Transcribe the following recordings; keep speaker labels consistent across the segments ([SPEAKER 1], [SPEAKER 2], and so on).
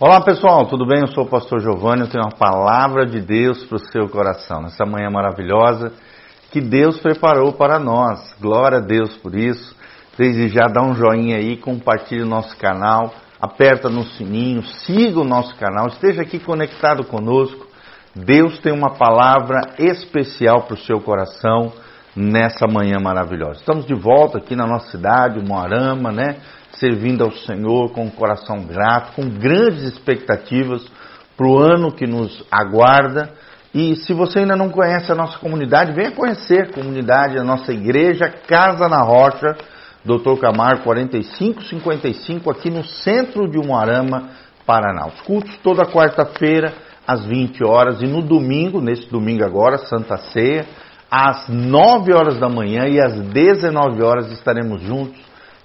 [SPEAKER 1] Olá pessoal, tudo bem? Eu sou o pastor Giovanni, eu tenho uma palavra de Deus para o seu coração. Nessa manhã maravilhosa que Deus preparou para nós. Glória a Deus por isso. Desde já dá um joinha aí, compartilhe o nosso canal, aperta no sininho, siga o nosso canal, esteja aqui conectado conosco. Deus tem uma palavra especial para o seu coração nessa manhã maravilhosa. Estamos de volta aqui na nossa cidade, Moarama, né? Servindo ao Senhor com um coração grato, com grandes expectativas para o ano que nos aguarda. E se você ainda não conhece a nossa comunidade, venha conhecer a comunidade, a nossa igreja Casa na Rocha, Dr. Camargo 4555, aqui no centro de Umuarama, Paraná. Os cultos toda quarta-feira às 20 horas e no domingo, nesse domingo agora, Santa Ceia, às 9 horas da manhã e às 19 horas estaremos juntos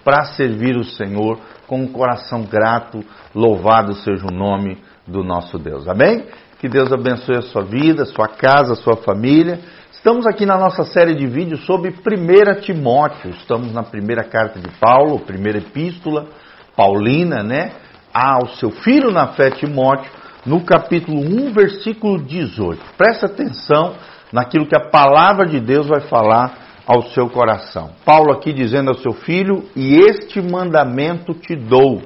[SPEAKER 1] para servir o Senhor com um coração grato. Louvado seja o nome do nosso Deus. Amém? Que Deus abençoe a sua vida, a sua casa, a sua família. Estamos aqui na nossa série de vídeos sobre 1 Timóteo. Estamos na primeira carta de Paulo, primeira epístola paulina, né? Ao seu filho na fé, Timóteo, no capítulo 1, versículo 18. Presta atenção naquilo que a palavra de Deus vai falar ao seu coração. Paulo aqui dizendo ao seu filho: E este mandamento te dou,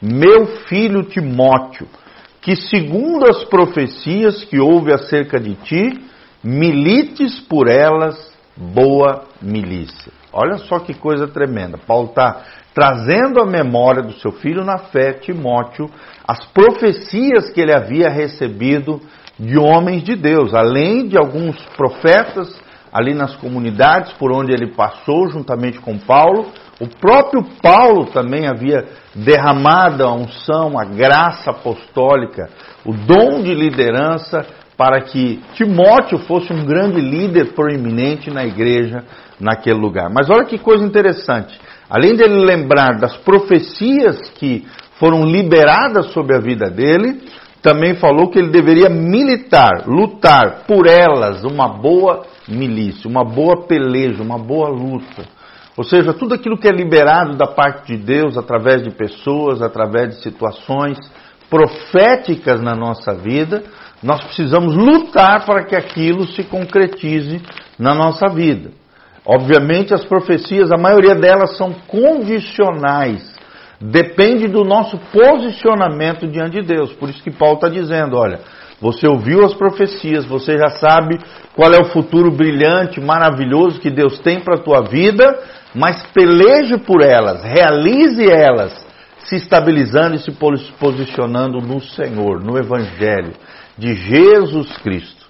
[SPEAKER 1] meu filho Timóteo, que segundo as profecias que houve acerca de ti, milites por elas boa milícia. Olha só que coisa tremenda. Paulo está trazendo à memória do seu filho na fé, Timóteo, as profecias que ele havia recebido de homens de Deus, além de alguns profetas ali nas comunidades por onde ele passou juntamente com Paulo. O próprio Paulo também havia derramado a unção, a graça apostólica, o dom de liderança para que Timóteo fosse um grande líder proeminente na igreja naquele lugar. Mas olha que coisa interessante. Além dele lembrar das profecias que foram liberadas sobre a vida dele, também falou que ele deveria militar, lutar por elas uma boa milícia, uma boa peleja, uma boa luta. Ou seja, tudo aquilo que é liberado da parte de Deus através de pessoas, através de situações proféticas na nossa vida, nós precisamos lutar para que aquilo se concretize na nossa vida. Obviamente, as profecias, a maioria delas são condicionais depende do nosso posicionamento diante de Deus. Por isso que Paulo está dizendo: olha, você ouviu as profecias, você já sabe qual é o futuro brilhante, maravilhoso que Deus tem para a tua vida, mas peleje por elas, realize elas, se estabilizando e se posicionando no Senhor, no Evangelho de Jesus Cristo.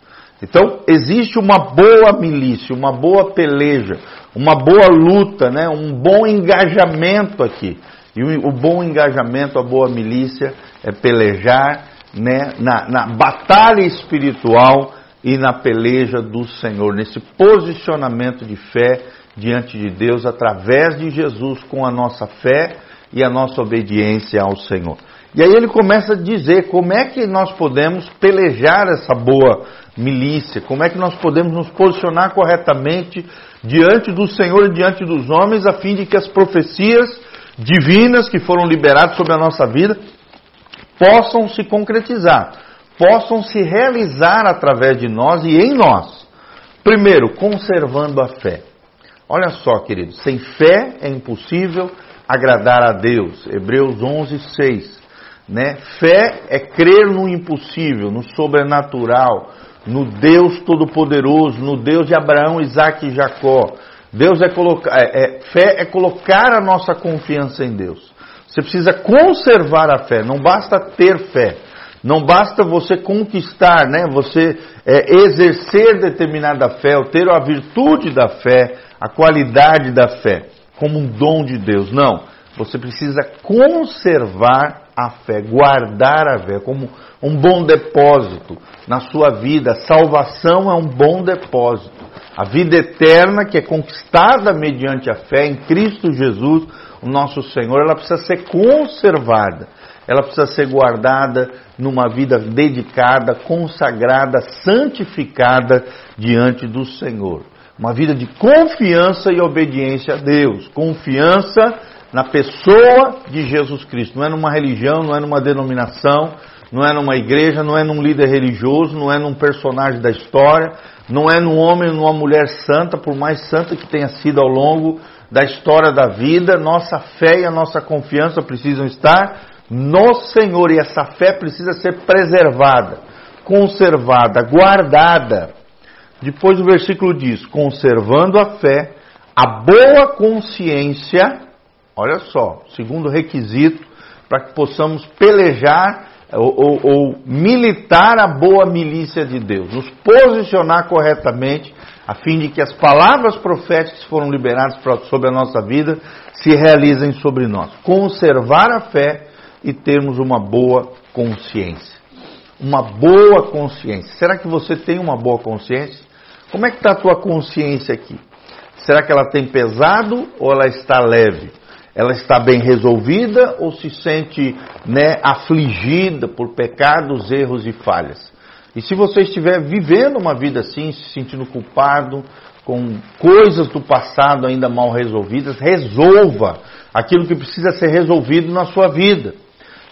[SPEAKER 1] Então, existe uma boa milícia, uma boa peleja, uma boa luta, né? um bom engajamento aqui. E o, o bom engajamento, a boa milícia é pelejar né, na, na batalha espiritual e na peleja do Senhor, nesse posicionamento de fé diante de Deus através de Jesus com a nossa fé e a nossa obediência ao Senhor. E aí ele começa a dizer como é que nós podemos pelejar essa boa milícia, como é que nós podemos nos posicionar corretamente diante do Senhor e diante dos homens, a fim de que as profecias divinas que foram liberadas sobre a nossa vida possam se concretizar, possam se realizar através de nós e em nós. Primeiro, conservando a fé. Olha só, queridos, sem fé é impossível agradar a Deus. Hebreus 11, 6. Né? Fé é crer no impossível, no sobrenatural, no Deus Todo-Poderoso, no Deus de Abraão, Isaac e Jacó, Deus é colocar, é, é, fé é colocar a nossa confiança em Deus. Você precisa conservar a fé, não basta ter fé. Não basta você conquistar, né? Você é, exercer determinada fé, ou ter a virtude da fé, a qualidade da fé, como um dom de Deus. Não. Você precisa conservar a fé, guardar a fé como um bom depósito na sua vida. Salvação é um bom depósito. A vida eterna, que é conquistada mediante a fé em Cristo Jesus, o nosso Senhor, ela precisa ser conservada, ela precisa ser guardada numa vida dedicada, consagrada, santificada diante do Senhor. Uma vida de confiança e obediência a Deus. Confiança na pessoa de Jesus Cristo. Não é numa religião, não é numa denominação, não é numa igreja, não é num líder religioso, não é num personagem da história, não é num homem ou numa mulher santa, por mais santa que tenha sido ao longo da história da vida, nossa fé e a nossa confiança precisam estar no Senhor e essa fé precisa ser preservada, conservada, guardada. Depois o versículo diz: conservando a fé, a boa consciência, olha só, segundo requisito para que possamos pelejar ou, ou, militar a boa milícia de Deus, nos posicionar corretamente, a fim de que as palavras proféticas que foram liberadas sobre a nossa vida se realizem sobre nós. Conservar a fé e termos uma boa consciência. Uma boa consciência. Será que você tem uma boa consciência? Como é que está a tua consciência aqui? Será que ela tem pesado ou ela está leve? Ela está bem resolvida ou se sente né, afligida por pecados, erros e falhas? E se você estiver vivendo uma vida assim, se sentindo culpado, com coisas do passado ainda mal resolvidas, resolva aquilo que precisa ser resolvido na sua vida.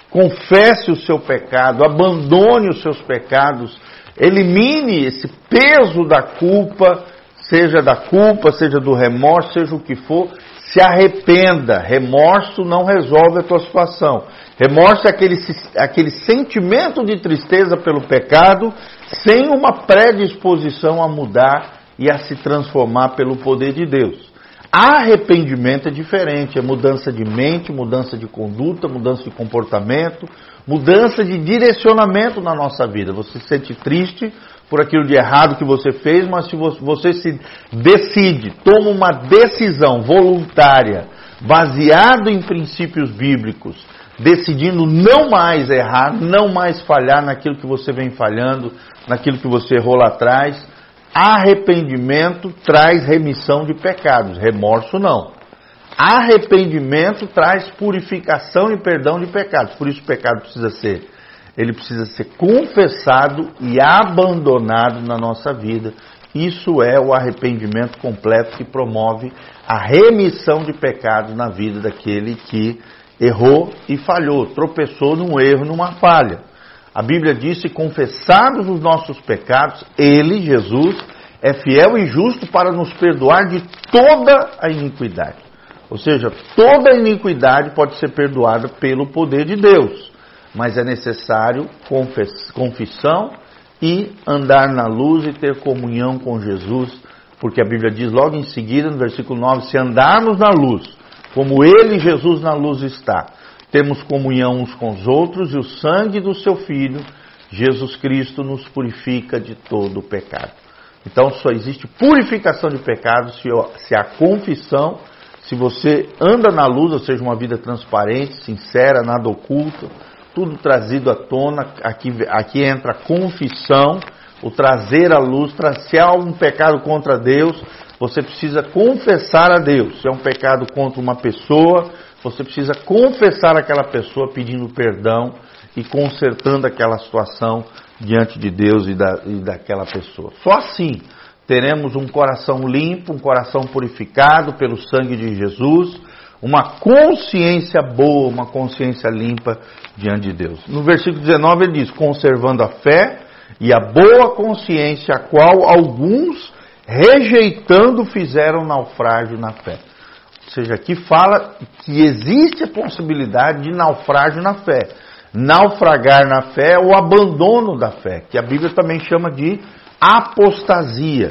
[SPEAKER 1] Confesse o seu pecado, abandone os seus pecados, elimine esse peso da culpa, seja da culpa, seja do remorso, seja o que for, se arrependa. Remorso não resolve a tua situação. Remorso é aquele, aquele sentimento de tristeza pelo pecado, sem uma predisposição a mudar e a se transformar pelo poder de Deus. Arrependimento é diferente, é mudança de mente, mudança de conduta, mudança de comportamento, mudança de direcionamento na nossa vida. Você se sente triste por aquilo de errado que você fez, mas se você se decide, toma uma decisão voluntária, baseado em princípios bíblicos, decidindo não mais errar, não mais falhar naquilo que você vem falhando, naquilo que você errou lá atrás, arrependimento traz remissão de pecados, remorso não. Arrependimento traz purificação e perdão de pecados. Por isso o pecado precisa ser ele precisa ser confessado e abandonado na nossa vida. Isso é o arrependimento completo que promove a remissão de pecados na vida daquele que errou e falhou, tropeçou num erro, numa falha. A Bíblia diz: se confessados os nossos pecados, Ele, Jesus, é fiel e justo para nos perdoar de toda a iniquidade. Ou seja, toda a iniquidade pode ser perdoada pelo poder de Deus mas é necessário confissão e andar na luz e ter comunhão com Jesus, porque a Bíblia diz logo em seguida, no versículo 9: se andarmos na luz, como Ele, Jesus, na luz está, temos comunhão uns com os outros, e o sangue do Seu Filho, Jesus Cristo, nos purifica de todo o pecado. Então só existe purificação de pecados se, a confissão, se você anda na luz, ou seja, uma vida transparente, sincera, nada oculto, tudo trazido à tona, aqui, aqui entra a confissão, o trazer à luz, se há um pecado contra Deus, você precisa confessar a Deus. Se é um pecado contra uma pessoa, você precisa confessar aquela pessoa pedindo perdão e consertando aquela situação diante de Deus e, da, e daquela pessoa. Só assim teremos um coração limpo, um coração purificado pelo sangue de Jesus uma consciência boa, uma consciência limpa diante de Deus. No versículo 19 ele diz: conservando a fé e a boa consciência, a qual alguns, rejeitando, fizeram naufrágio na fé. Ou seja, aqui fala que existe a possibilidade de naufrágio na fé. Naufragar na fé é o abandono da fé, que a Bíblia também chama de apostasia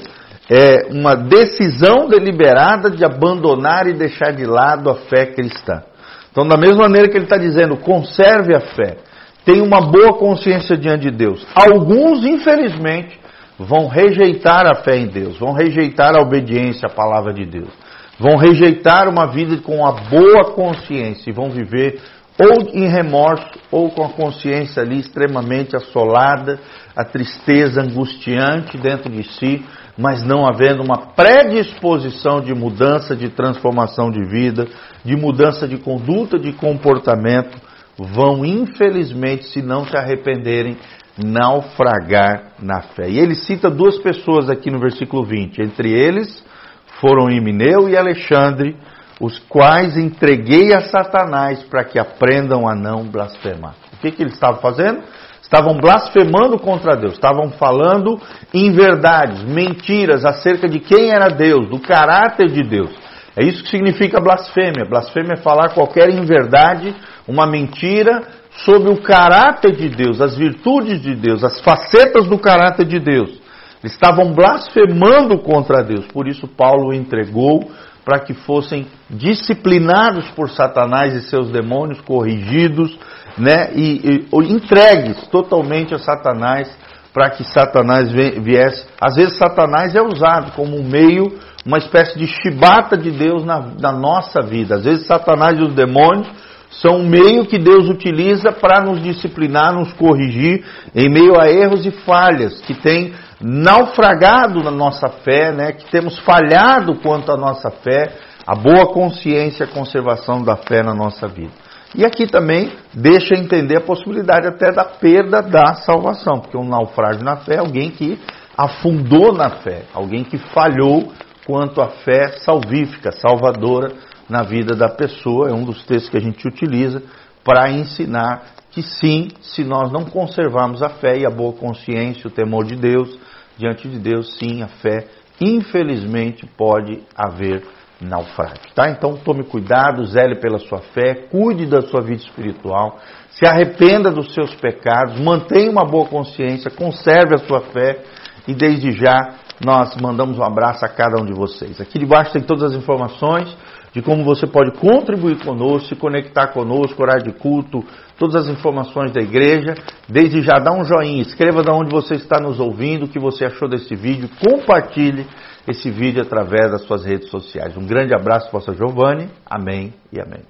[SPEAKER 1] é uma decisão deliberada de abandonar e deixar de lado a fé cristã. Então, da mesma maneira que ele está dizendo, conserve a fé, tenha uma boa consciência diante de Deus. Alguns, infelizmente, vão rejeitar a fé em Deus, vão rejeitar a obediência à palavra de Deus, vão rejeitar uma vida com a boa consciência e vão viver ou em remorso ou com a consciência ali extremamente assolada, a tristeza angustiante dentro de si, mas não havendo uma predisposição de mudança, de transformação de vida, de mudança de conduta, de comportamento, vão infelizmente, se não se arrependerem, naufragar na fé. E ele cita duas pessoas aqui no versículo 20. Entre eles foram Emineu e Alexandre, os quais entreguei a Satanás para que aprendam a não blasfemar. O que, que eles estavam fazendo? Estavam blasfemando contra Deus, estavam falando inverdades, mentiras acerca de quem era Deus, do caráter de Deus. É isso que significa blasfêmia. Blasfêmia é falar qualquer inverdade, uma mentira sobre o caráter de Deus, as virtudes de Deus, as facetas do caráter de Deus. Estavam blasfemando contra Deus, por isso Paulo entregou para que fossem disciplinados por Satanás e seus demônios, corrigidos, né, e, e entregues totalmente a Satanás, para que Satanás viesse. Às vezes Satanás é usado como um meio, uma espécie de chibata de Deus na, na nossa vida. Às vezes Satanás e os demônios são um meio que Deus utiliza para nos disciplinar, nos corrigir em meio a erros e falhas que tem naufragado na nossa fé, né, que temos falhado quanto à nossa fé, a boa consciência e a conservação da fé na nossa vida. E aqui também deixa entender a possibilidade até da perda da salvação, porque um naufrágio na fé é alguém que afundou na fé, alguém que falhou quanto à fé salvífica, salvadora na vida da pessoa. É um dos textos que a gente utiliza para ensinar que sim, se nós não conservarmos a fé e a boa consciência, o temor de Deus, diante de Deus, sim, a fé, infelizmente, pode haver naufrágio. Tá? Então tome cuidado, zele pela sua fé, cuide da sua vida espiritual, se arrependa dos seus pecados, mantenha uma boa consciência, conserve a sua fé e desde já nós mandamos um abraço a cada um de vocês. Aqui debaixo tem todas as informações de como você pode contribuir conosco, se conectar conosco, horário de culto, todas as informações da igreja. Desde já dá um joinha, escreva de onde você está nos ouvindo, o que você achou desse vídeo, compartilhe esse vídeo através das suas redes sociais. Um grande abraço, Pastor Giovanni. Amém e amém.